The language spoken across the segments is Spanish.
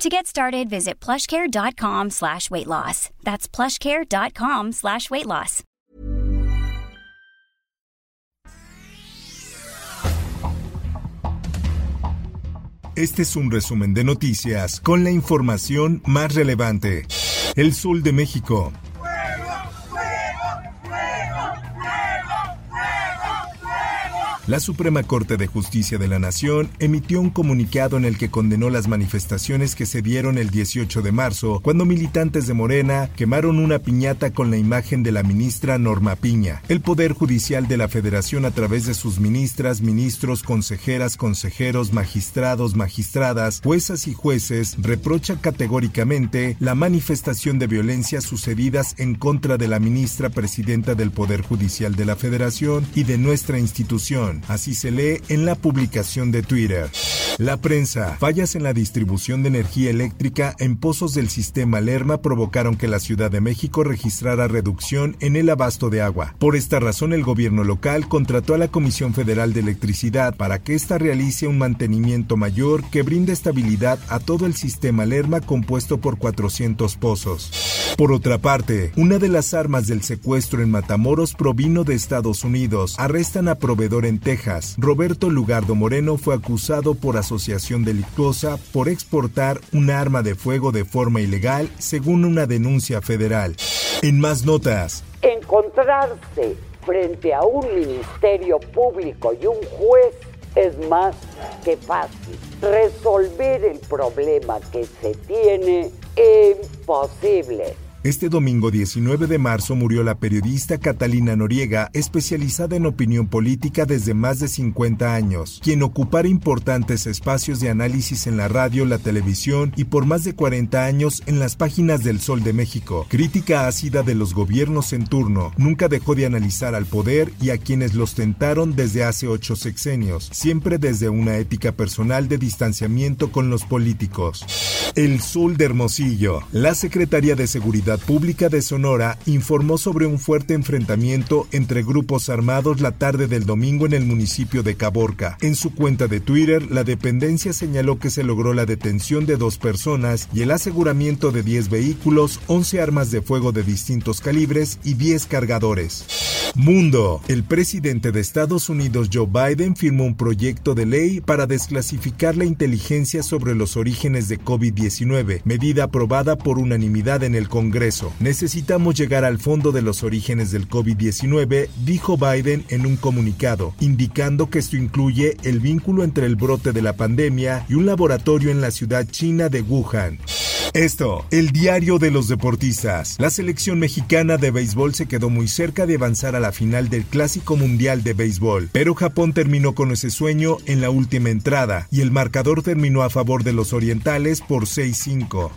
To get started, visit plushcare.com slash weight loss. That's plushcare.com slash weight loss. Este es un resumen de noticias con la información más relevante. El Sol de México. La Suprema Corte de Justicia de la Nación emitió un comunicado en el que condenó las manifestaciones que se dieron el 18 de marzo, cuando militantes de Morena quemaron una piñata con la imagen de la ministra Norma Piña. El Poder Judicial de la Federación, a través de sus ministras, ministros, consejeras, consejeros, magistrados, magistradas, juezas y jueces, reprocha categóricamente la manifestación de violencia sucedidas en contra de la ministra presidenta del Poder Judicial de la Federación y de nuestra institución Así se lee en la publicación de Twitter. La prensa. Fallas en la distribución de energía eléctrica en pozos del sistema Lerma provocaron que la Ciudad de México registrara reducción en el abasto de agua. Por esta razón, el gobierno local contrató a la Comisión Federal de Electricidad para que ésta realice un mantenimiento mayor que brinde estabilidad a todo el sistema Lerma compuesto por 400 pozos. Por otra parte, una de las armas del secuestro en Matamoros provino de Estados Unidos. Arrestan a proveedor en Texas. Roberto Lugardo Moreno fue acusado por asociación delictuosa por exportar un arma de fuego de forma ilegal, según una denuncia federal. En más notas. Encontrarse frente a un ministerio público y un juez es más que fácil. Resolver el problema que se tiene es imposible. Este domingo 19 de marzo murió la periodista Catalina Noriega, especializada en opinión política desde más de 50 años, quien ocupara importantes espacios de análisis en la radio, la televisión y por más de 40 años en las páginas del Sol de México. Crítica ácida de los gobiernos en turno, nunca dejó de analizar al poder y a quienes los tentaron desde hace ocho sexenios, siempre desde una ética personal de distanciamiento con los políticos. El Sol de Hermosillo. La Secretaría de Seguridad Pública de Sonora informó sobre un fuerte enfrentamiento entre grupos armados la tarde del domingo en el municipio de Caborca. En su cuenta de Twitter, la dependencia señaló que se logró la detención de dos personas y el aseguramiento de 10 vehículos, 11 armas de fuego de distintos calibres y 10 cargadores. Mundo. El presidente de Estados Unidos Joe Biden firmó un proyecto de ley para desclasificar la inteligencia sobre los orígenes de COVID-19, medida aprobada por unanimidad en el Congreso. Necesitamos llegar al fondo de los orígenes del COVID-19, dijo Biden en un comunicado, indicando que esto incluye el vínculo entre el brote de la pandemia y un laboratorio en la ciudad china de Wuhan. Esto, el diario de los deportistas. La selección mexicana de béisbol se quedó muy cerca de avanzar a la final del Clásico Mundial de Béisbol, pero Japón terminó con ese sueño en la última entrada y el marcador terminó a favor de los orientales por 6-5.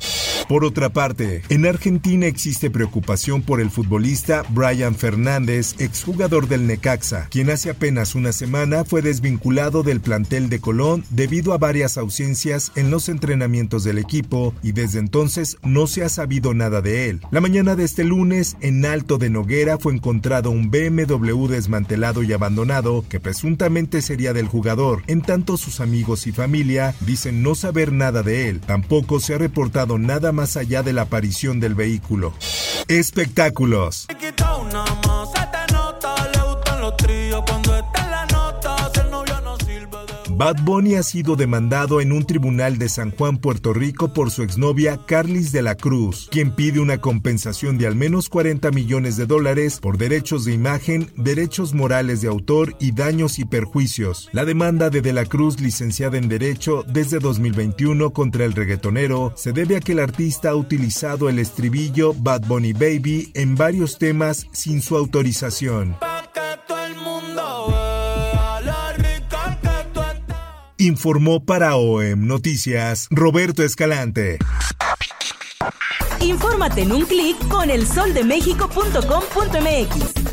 Por otra parte, en Argentina existe preocupación por el futbolista Brian Fernández, exjugador del Necaxa, quien hace apenas una semana fue desvinculado del plantel de Colón debido a varias ausencias en los entrenamientos del equipo y desde entonces no se ha sabido nada de él. La mañana de este lunes, en Alto de Noguera fue encontrado un BMW desmantelado y abandonado que presuntamente sería del jugador, en tanto sus amigos y familia dicen no saber nada de él. Tampoco se ha reportado nada más allá de la aparición del vehículo. Espectáculos. Bad Bunny ha sido demandado en un tribunal de San Juan, Puerto Rico, por su exnovia Carlis de la Cruz, quien pide una compensación de al menos 40 millones de dólares por derechos de imagen, derechos morales de autor y daños y perjuicios. La demanda de De la Cruz, licenciada en Derecho desde 2021 contra el reggaetonero, se debe a que el artista ha utilizado el estribillo Bad Bunny Baby en varios temas sin su autorización. Informó para OEM Noticias Roberto Escalante. Infórmate en un clic con elsoldemexico.com.mx.